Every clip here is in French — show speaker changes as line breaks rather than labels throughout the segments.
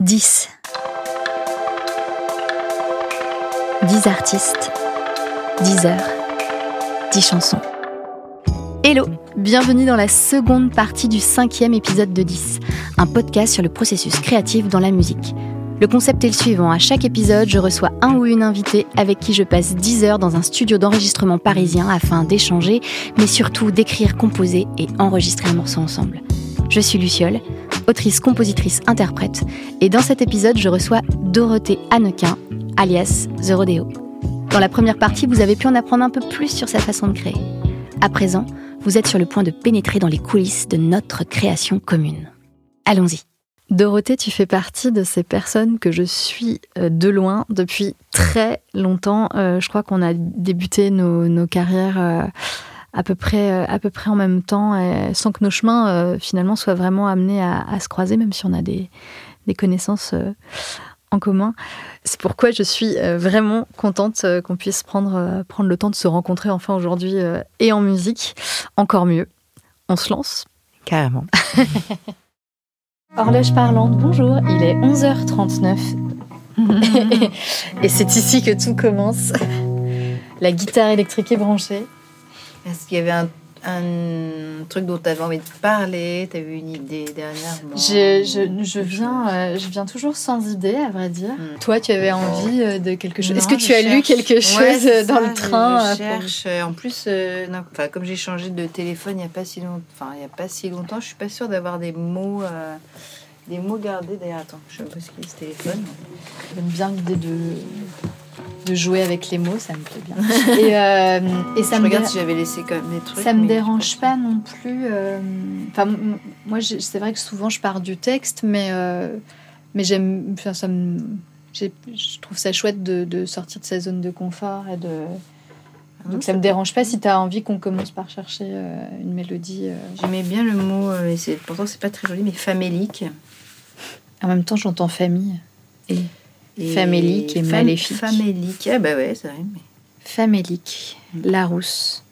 10. 10 artistes, 10 heures, 10 chansons. Hello, bienvenue dans la seconde partie du cinquième épisode de 10, un podcast sur le processus créatif dans la musique. Le concept est le suivant, à chaque épisode, je reçois un ou une invitée avec qui je passe 10 heures dans un studio d'enregistrement parisien afin d'échanger, mais surtout d'écrire, composer et enregistrer un morceau ensemble. Je suis Luciole, autrice, compositrice, interprète, et dans cet épisode, je reçois Dorothée Hannequin, alias The Rodeo. Dans la première partie, vous avez pu en apprendre un peu plus sur sa façon de créer. À présent, vous êtes sur le point de pénétrer dans les coulisses de notre création commune. Allons-y. Dorothée, tu fais partie de ces personnes que je suis euh, de loin depuis très longtemps. Euh, je crois qu'on a débuté nos, carrières euh, à peu près, euh, à peu près en même temps, sans que nos chemins euh, finalement soient vraiment amenés à, se croiser, même si on a des, connaissances euh, en commun. C'est pourquoi je suis vraiment contente qu'on puisse prendre, prendre le temps de se rencontrer enfin aujourd'hui et en musique. Encore mieux. On se lance
Carrément.
Horloge parlante, bonjour. Il est 11h39. et c'est ici que tout commence. La guitare électrique est branchée.
Est-ce qu'il y avait un, truc dont tu avais envie de parler? Tu as eu une idée dernièrement?
Je, je, je viens, euh, je viens toujours sans idée, à vrai dire. Hmm. Toi, tu avais envie euh, de quelque chose? Est-ce que tu as lu quelque chose dans le train
Je cherche. En plus, euh, comme j'ai changé de téléphone il n'y a, pas si longtemps, enfin, il y a pas si longtemps, je suis pas sûre d'avoir des mots. des mots gardés d'ailleurs. Attends, je sais pas ce qu'il ce téléphone.
J'aime bien l'idée de de jouer avec les mots, ça me plaît bien. et, euh,
et ça je me regarde si j'avais laissé quand même des trucs.
Ça me dérange pas non plus. Euh, enfin, moi, c'est vrai que souvent je pars du texte, mais euh, mais j'aime. Enfin, ça me, je trouve ça chouette de, de, sortir de sa zone de confort et de. Ah Donc ça me dérange pas si tu as envie qu'on commence par chercher une mélodie.
J'aimais bien le mot, et pourtant c'est pas très joli, mais famélique.
En même temps, j'entends famille. Et Famélique et maléfique.
Famélique, ah bah ouais, c'est vrai.
Famélique, Larousse.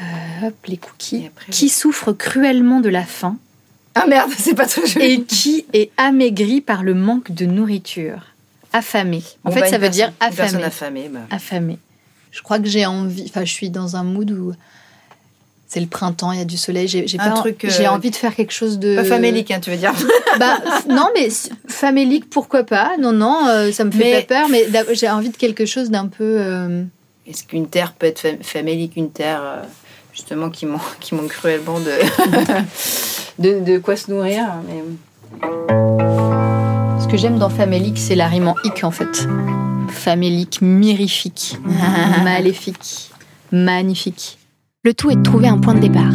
Euh, hop, les cookies. qui souffre cruellement de la faim.
Ah merde, c'est pas très joli.
Et qui est amaigri par le manque de nourriture. Affamé. En fait, bah, ça veut dire affamé.
Affamé, bah.
affamé. Je crois que j'ai envie. Enfin, je suis dans un mood où c'est le printemps, il y a du soleil. J'ai j'ai euh, envie de faire quelque chose de.
Pas famélique, hein, tu veux dire
Bah non, mais famélique, pourquoi pas? Non, non, euh, ça me fait pas peur, mais j'ai envie de quelque chose d'un peu. Euh,
Est-ce qu'une terre peut être famélique, une terre justement qui manque, qui manque cruellement de, de, de quoi se nourrir mais...
Ce que j'aime dans famélique, c'est la rime en hic en fait. Famélique, mirifique, maléfique, magnifique. Le tout est de trouver un point de départ.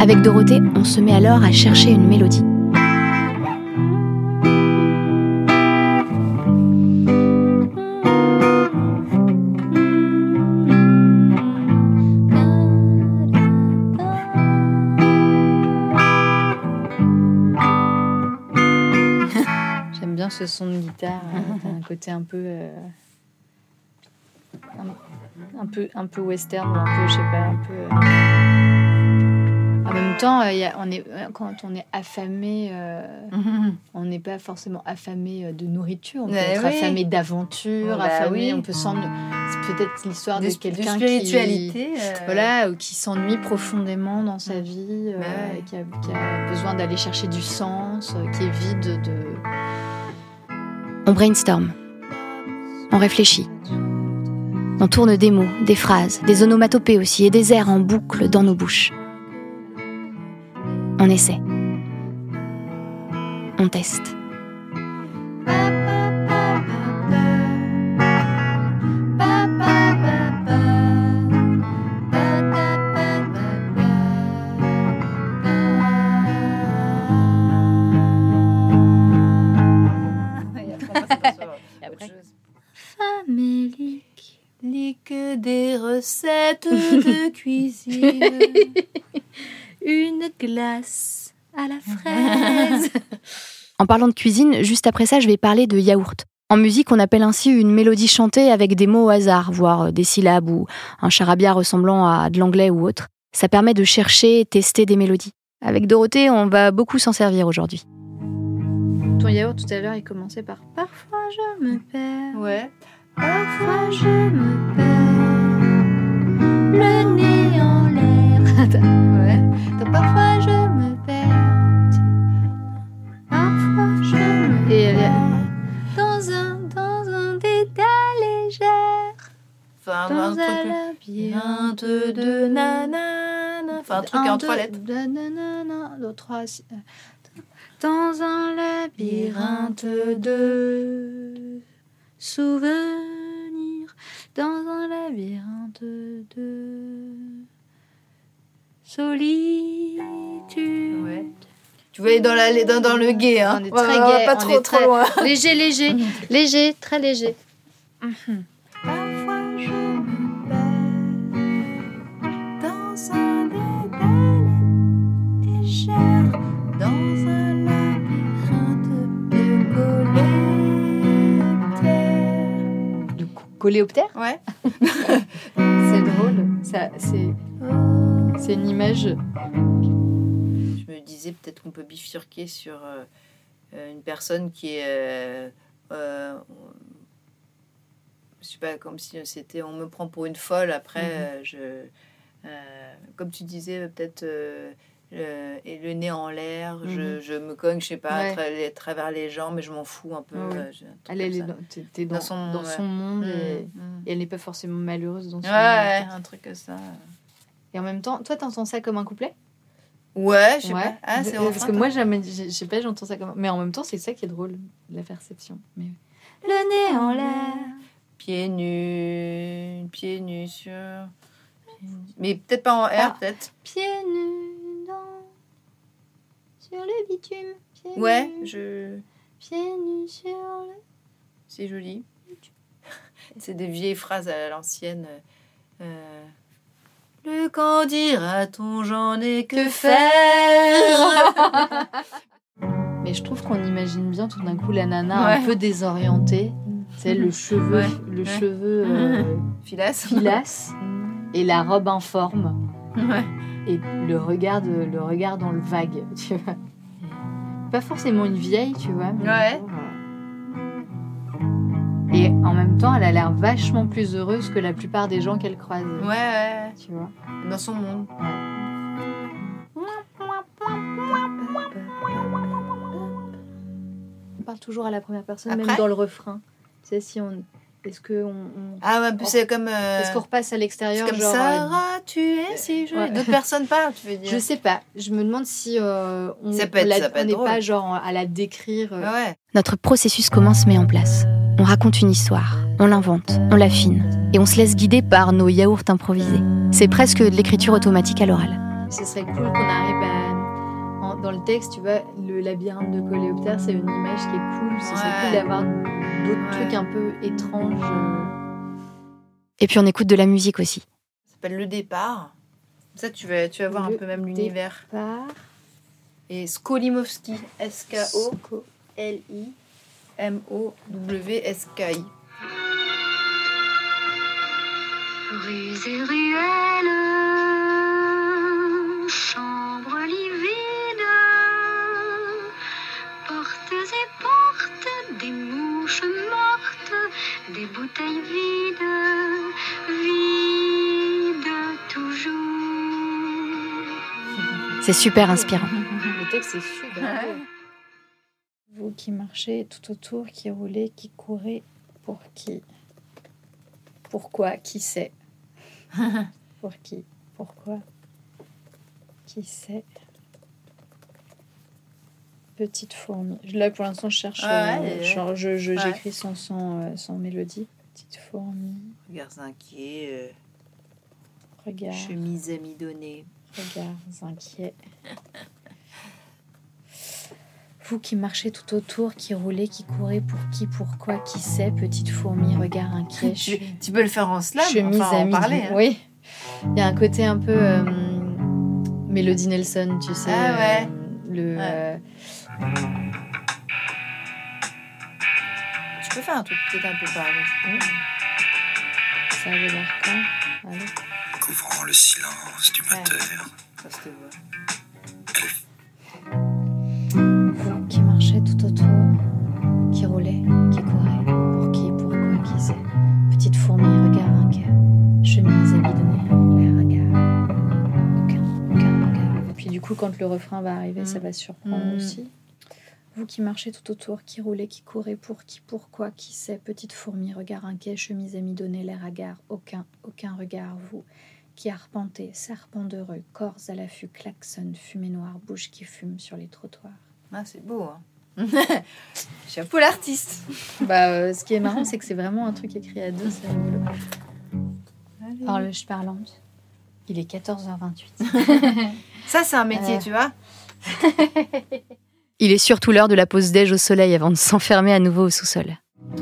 Avec Dorothée, on se met alors à chercher une mélodie. J'aime bien ce son de guitare, hein. un côté un peu... Euh, un peu, un peu western ou un peu, je sais pas, un peu. Euh, en même temps, euh, on est, euh, quand on est affamé, on n'est pas forcément affamé de nourriture, on peut être affamé d'aventure, bah affamé, on peut s'ennuyer. C'est peut-être l'histoire de, quelqu'un qui, voilà, ou qui s'ennuie profondément dans sa vie, bah qui, a, qui, a, besoin d'aller chercher du sens, qui est vide de. On brainstorm, on réfléchit. On tourne des mots, des phrases, des onomatopées aussi et des airs en boucle dans nos bouches. On essaie. On teste.
Que des recettes de cuisine.
Une glace à la fraise. en parlant de cuisine, juste après ça, je vais parler de yaourt. En musique, on appelle ainsi une mélodie chantée avec des mots au hasard, voire des syllabes ou un charabia ressemblant à de l'anglais ou autre. Ça permet de chercher et tester des mélodies. Avec Dorothée, on va beaucoup s'en servir aujourd'hui. Ton D'ailleurs, tout à l'heure, il commençait par Parfois je me perds.
Ouais.
Parfois je me perds. Le nez en l'air.
Ouais.
Donc, parfois je me perds. Parfois je me est dans un, dans un dédale légère.
Enfin,
Dans
un
labyrinthe
de, nanana. Enfin, un truc en trois lettres.
nanana, Dans un labyrinthe de souvenirs. Dans un labyrinthe de solitude.
Ouais. Tu aller dans, la, dans, dans le gay, hein
On est très
ouais, pas
on
trop,
est
trop
très-
loin.
Léger, léger, léger, très léger.
Parfois
coléoptère
Ouais.
C'est drôle. Ça, c'est, c'est une image.
Je me disais peut-être qu'on peut bifurquer sur euh, euh, une personne qui est. Euh, euh, je sais pas, comme si c'était. On me prend pour une folle, après,
Mhm.
euh, je. euh, comme tu disais, peut-être. Euh, et le nez en l'air, je,
Mhm.
je me cogne, je sais pas,
Ouais.
à tra- à travers les jambes, mais je m'en fous un peu.
Ouais, ouais.
euh, un
Elle, est dans, t'es dans,
Dans son-
dans
ouais.
son monde
Mhm,
et,
mhm.
et elle n'est pas forcément malheureuse dans son
Ouais, ouais,
monde.
un truc comme ça.
Et en même temps, toi, t'entends ça comme un couplet?
Ouais, je sais pas. Ah, c'est
Euh, Parce que moi, jamais, je sais pas, j'entends ça comme. Mais en même temps, c'est ça qui est drôle, la perception. Mais... Le nez en l'air.
Pieds nus, pieds nus sur. Mais peut-être pas en R,
Ah.
peut-être.
Pieds nus. Sur le bitume. Pieds
Ouais,
nus,
je.
Pieds nus sur le.
C'est joli. C'est des vieilles phrases à l'ancienne. Euh, Le quand dira-t-on j'en ai que faire
Mais je trouve qu'on imagine bien tout d'un coup la nana un peu désorientée. C'est le cheveu,
Ouais.
le
Ouais.
cheveu euh,
Filasse
filasse et la robe informe.
Ouais.
Et le regard, de- le regard dans le vague, tu vois. Pas forcément une vieille, tu vois. mais
Ouais.
voilà. Et en même temps, elle a l'air vachement plus heureuse que la plupart des gens qu'elle croise.
Ouais, ouais,
Tu vois.
dans son monde.
On parle toujours à la première personne,
Après
même dans le refrain. Tu sais, si on. Est-ce que on, on-
Ah ouais, c'est comme. euh,
Est-ce qu'on repasse à
c'est
l'extérieur
comme
genre, euh,
Sarah, tu es si jolie.
ouais.
D'autres personnes parlent, tu veux dire.
Je sais pas. Je me demande si euh, on
Ça peut être-
on la-
ça peut
on
être
n'est pas genre à la décrire. euh,
ouais.
Notre processus comment se met en place. On raconte une histoire, on l'invente, on l'affine, et on se laisse guider par nos yaourts improvisés. C'est presque de l'écriture automatique à l'oral. Ce serait cool qu'on arrive à... dans le texte, tu vois, le labyrinthe de coléoptère, c'est une image qui est cool. Ce serait
Ouais.
cool d'avoir d'autres
Ouais.
trucs un peu étranges. euh. Et puis on écoute de la musique aussi.
Ça s'appelle Le Départ. Ça, tu vas, tu vas voir un peu même l'univers. Et Skolimowski, S-K-O-L-I-M-O-W-S-K-I.
Rues et ruelles, toujours.
C'est super inspirant. Le texte est super
Ouais.
beau. Vous qui marchez tout autour, qui roulez, qui courez, pour qui Pourquoi Qui sait? Pour qui Pourquoi Qui sait? Petite fourmi. Là, pour l'instant, je cherche.
Ah
euh,
ouais,
genre, je, je-
Ouais.
j'écris sans, sans, euh, sans mélodie. Petite fourmi.
Regards inquiets, euh,
Regarde.
chemise amidonnée.
Regards inquiets. Vous qui marchez tout autour, qui roulez, qui courez, pour qui, pourquoi, qui sait, petite fourmi, regard inquiet.
Tu, tu peux le faire en slam,
chemise
enfin,
à
en parler. hein.
Oui. Il y a un côté un peu euh, Mélodie Nelson, tu sais.
Ah ouais.
euh, le,
Ouais.
euh,
peux faire un truc peut-être un peu par mmh.
Ça avait l'air quand Allez.
Couvrant le silence du ouais. moteur.
Ça se voit.
Qui marchait tout autour, qui roulait, qui courait, pour qui, pour quoi, qui sait. Petite fourmi, regard inquiet, chemise abidonnée, l'air hagard. Aucun, aucun regard. Et puis du coup, quand le refrain va arriver, ça
mm.
va surprendre
mm.
aussi. Vous qui marchez tout autour, qui roulez, qui courez, pour qui, pourquoi, qui sait, petite fourmi, regard inquiet, chemise à mi-donner, l'air hagard, aucun, aucun regard, vous, qui arpentez, serpent d'heureux, corps à l'affût, klaxon, fumée noire, bouche qui fume sur les trottoirs.
Ah, c'est beau. Hein. Chapeau l'artiste.
Bah, euh, ce qui est marrant, c'est que c'est vraiment un truc écrit à deux, c'est rigolo. Horloge parlante. Il est 14h28.
Ça, c'est un métier,
Euh.
tu vois.
Il est surtout l'heure de la pause déj au soleil avant de s'enfermer à nouveau au sous-sol.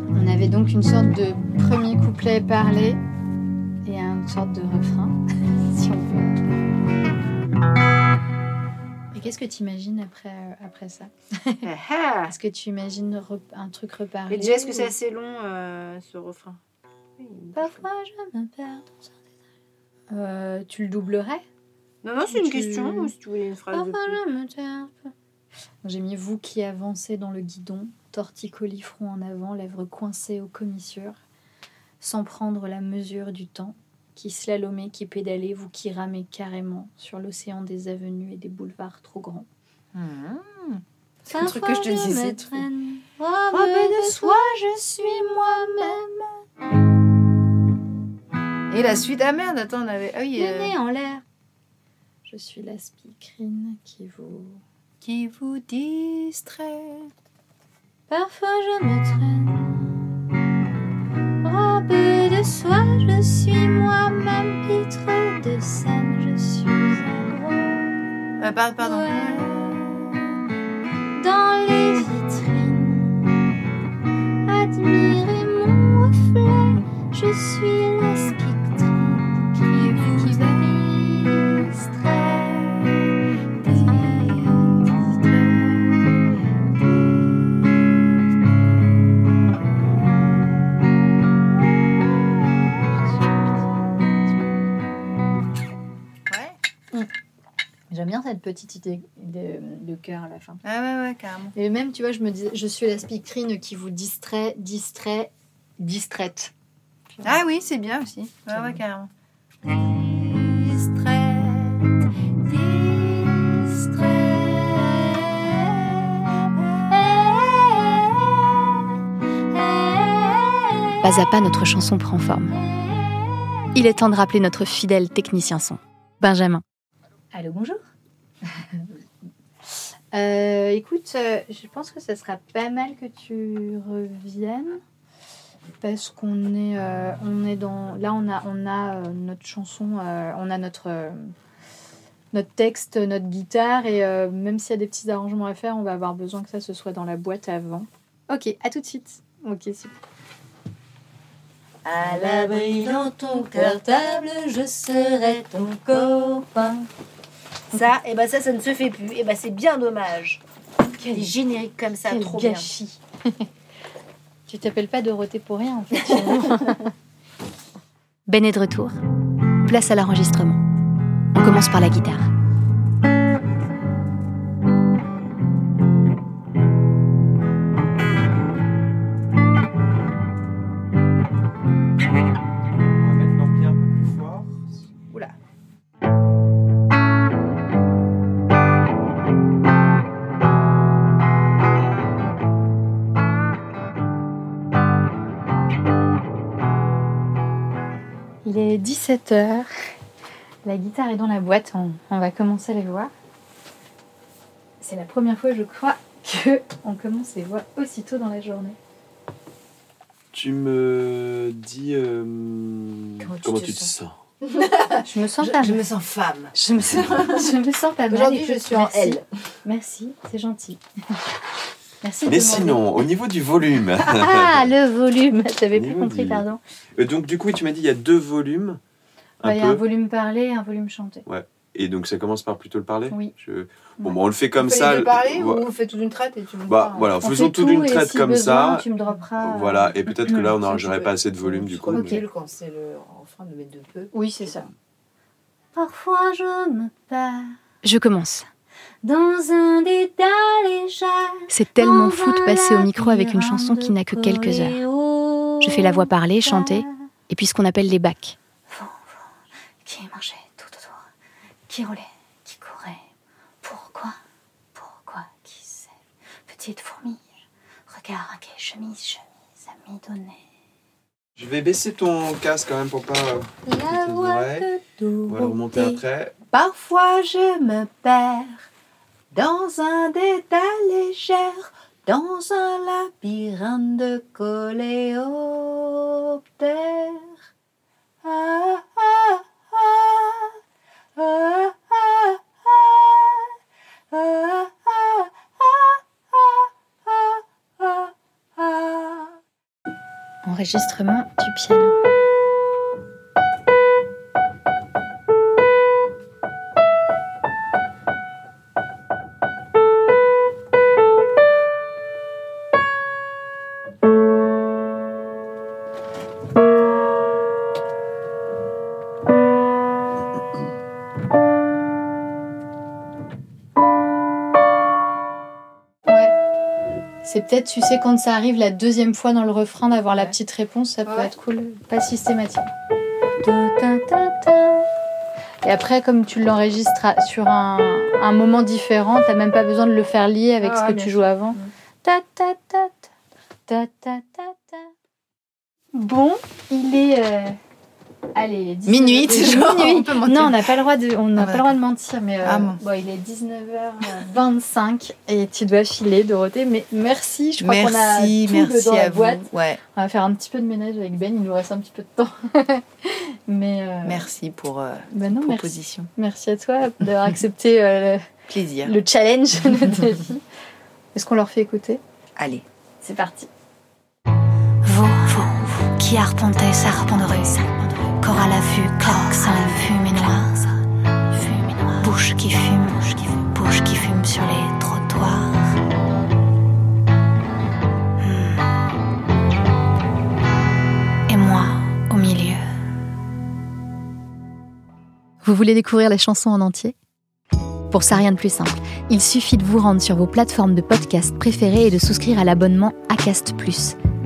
On avait donc une sorte de premier couplet parlé et une sorte de refrain, si on peut. Et qu'est-ce que tu imagines après, euh, après ça? Est-ce que tu imagines un truc reparlé
Mais déjà, est-ce que c'est assez long, euh, ce refrain?
Parfois je me perds dans un détail. Euh, tu le doublerais?
Non, non, c'est une
Tu-
question. Si tu voulais une phrase de
Parfois
plus.
je me perds. J'ai mis vous qui avancez dans le guidon, torticolis front en avant, lèvres coincées aux commissures, sans prendre la mesure du temps, qui slalomez, qui pédalez, vous qui ramez carrément sur l'océan des avenues et des boulevards trop grands.
Mmh. C'est un truc que je te disais. Robe de
soie, je suis moi-même.
Et la suite, ah merde, attends, on avait. Ah oui,
Le nez en l'air. Je suis la speakerine qui vous
qui vous distrait.
Parfois je me traîne. Robe de soie, je suis moi-même pitre de scène, je suis un gros.
Euh, pardon.
Dans les vitrines, admirez mon reflet, je suis petite idée de, de cœur à la fin.
Ah ouais, ouais, carrément.
Et même, tu vois, je me disais, je suis la speakerine qui vous distrait, distrait, distraite.
Ah oui, c'est bien aussi. Ouais, ouais, carrément.
Pas à pas, notre chanson prend forme. Il est temps de rappeler notre fidèle technicien son, Benjamin. Allô, bonjour. Euh, écoute, euh, je pense que ça sera pas mal que tu reviennes parce qu'on est, euh, on est dans. Là, on a, on a notre chanson, on a notre, notre texte, notre guitare et même s'il y a des petits arrangements à faire, on va avoir besoin que ça se soit dans la boîte avant. Ok, à tout de suite. Ok, super.
À l'abri dans ton cartable, je serai ton copain. Ça, et ben ça, ça ne se fait plus. Et ben c'est bien dommage.
Quel,
Des génériques comme ça,
quel
trop
gâchis. tu t'appelles pas Dorothée pour rien, en fait. ben est de retour. Place à l'enregistrement. On commence par la guitare. 17h. La guitare est dans la boîte. On, on va commencer les voir. C'est la première fois, je crois, que on commence les voix aussitôt dans la journée.
Tu me dis. euh,
Comment tu
comment
te
tu te
sens
sens?
Je me sens
Je,
pas
je
mal.
me sens femme.
Je me sens, je me sens pas mal.
Aujourd'hui, je suis en. L.
Merci, c'est gentil. Merci.
Mais
demander.
sinon, au niveau du volume.
Ah, le volume. J'avais plus compris,
du-
pardon.
Euh, donc, du coup, tu m'as dit il y a deux volumes. Un
Bah, Il y a un volume parlé et un volume chanté.
Et donc, ça commence par plutôt le parler
Oui.
Je- Bon,
Ouais.
bah, on le fait comme
on fait
ça.
les deux parler
Ouais.
ou on fait toute une traite et tu me
Bah
dis,
voilà,
On
faisons
fait
toute
tout,
une
et
traite
si
comme
besoin,
ça.
Tu me dropperas.
Voilà, et peut-être que là, on n'aurait pas assez de volume du coup.
recule
mais-
quand c'est le refrain de mettre de peu.
Oui, c'est ça.
Parfois je me perds
Je commence. C'est tellement fou de passer au micro avec une chanson qui n'a que quelques heures. Je fais la voix parler, chanter, et puis ce qu'on appelle les bacs.
Qui marchait tout autour, qui roulait, qui courait. Pour
petite fourmi. Regarde, quelle chemise, chemise à midonner.
Je vais baisser ton casque quand même pour pas.
La voix de
On va le remonter après.
Parfois je me perds dans un détail légère, dans un labyrinthe de coléoptères.
Enregistrement du piano. C'est peut-être, tu sais, quand ça arrive la deuxième fois dans le refrain, d'avoir la petite réponse, ça peut
Ouais.
être cool. Pas systématique. Et après, comme tu l'enregistres sur un, un moment différent, t'as même pas besoin de le faire lier avec
Ah
ce que tu
sûr.
joues avant.
Mm.
Ta. Bon, il est. euh, Allez, il est 19
Minuit, toujours.
Minuit.
On peut mentir.
Non, on n'a pas le droit de, on n'a
Ah
pas le droit de mentir, mais euh,
Ah bon.
bon, il est 19h25 et tu dois filer, Dorothée. Mais merci, je crois qu'on a
Merci,
tout
merci
dans la
à vous.
boîte.
Ouais,
On va faire un petit peu de ménage avec Ben, il nous reste un petit peu de temps. mais euh,
merci pour euh,
bah non, merci.
proposition.
merci à toi d'avoir accepté euh,
Plaisir.
le, le challenge de ta vie. Est-ce qu'on leur fait écouter?
Allez.
C'est parti.
Vous, vous, qui arpentez serpent de rue, corps à la vue, klaxon, noire, fumée noire, bouche qui fume, bouche qui fume sur les trottoirs. Hmm. Et moi, au milieu.
Vous voulez découvrir les chansons en entier? Pour ça, rien de plus simple. Il suffit de vous rendre sur vos plateformes de podcast préférées et de souscrire à l'abonnement Acast.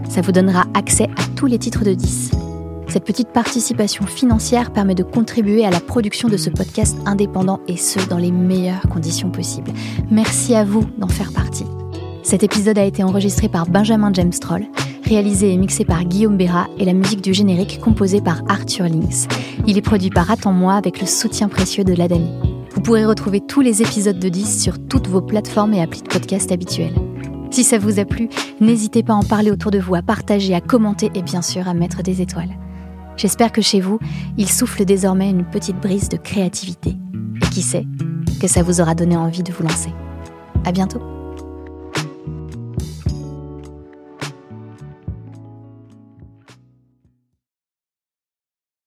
Ça vous donnera accès à tous les titres de 10. Cette petite participation financière permet de contribuer à la production de ce podcast indépendant et ce, dans les meilleures conditions possibles. Merci à vous d'en faire partie. Cet épisode a été enregistré par Benjamin James Troll, réalisé et mixé par Guillaume Béra et la musique du générique composée par Arthur Links. Il est produit par Attends-moi avec le soutien précieux de l'Adami. Vous pourrez retrouver tous les épisodes de 10 sur toutes vos plateformes et applis de podcast habituelles. Si ça vous a plu, n'hésitez pas à en parler autour de vous, à partager, à commenter et bien sûr à mettre des étoiles. J'espère que chez vous, il souffle désormais une petite brise de créativité. Et qui sait, que ça vous aura donné envie de vous lancer. À bientôt!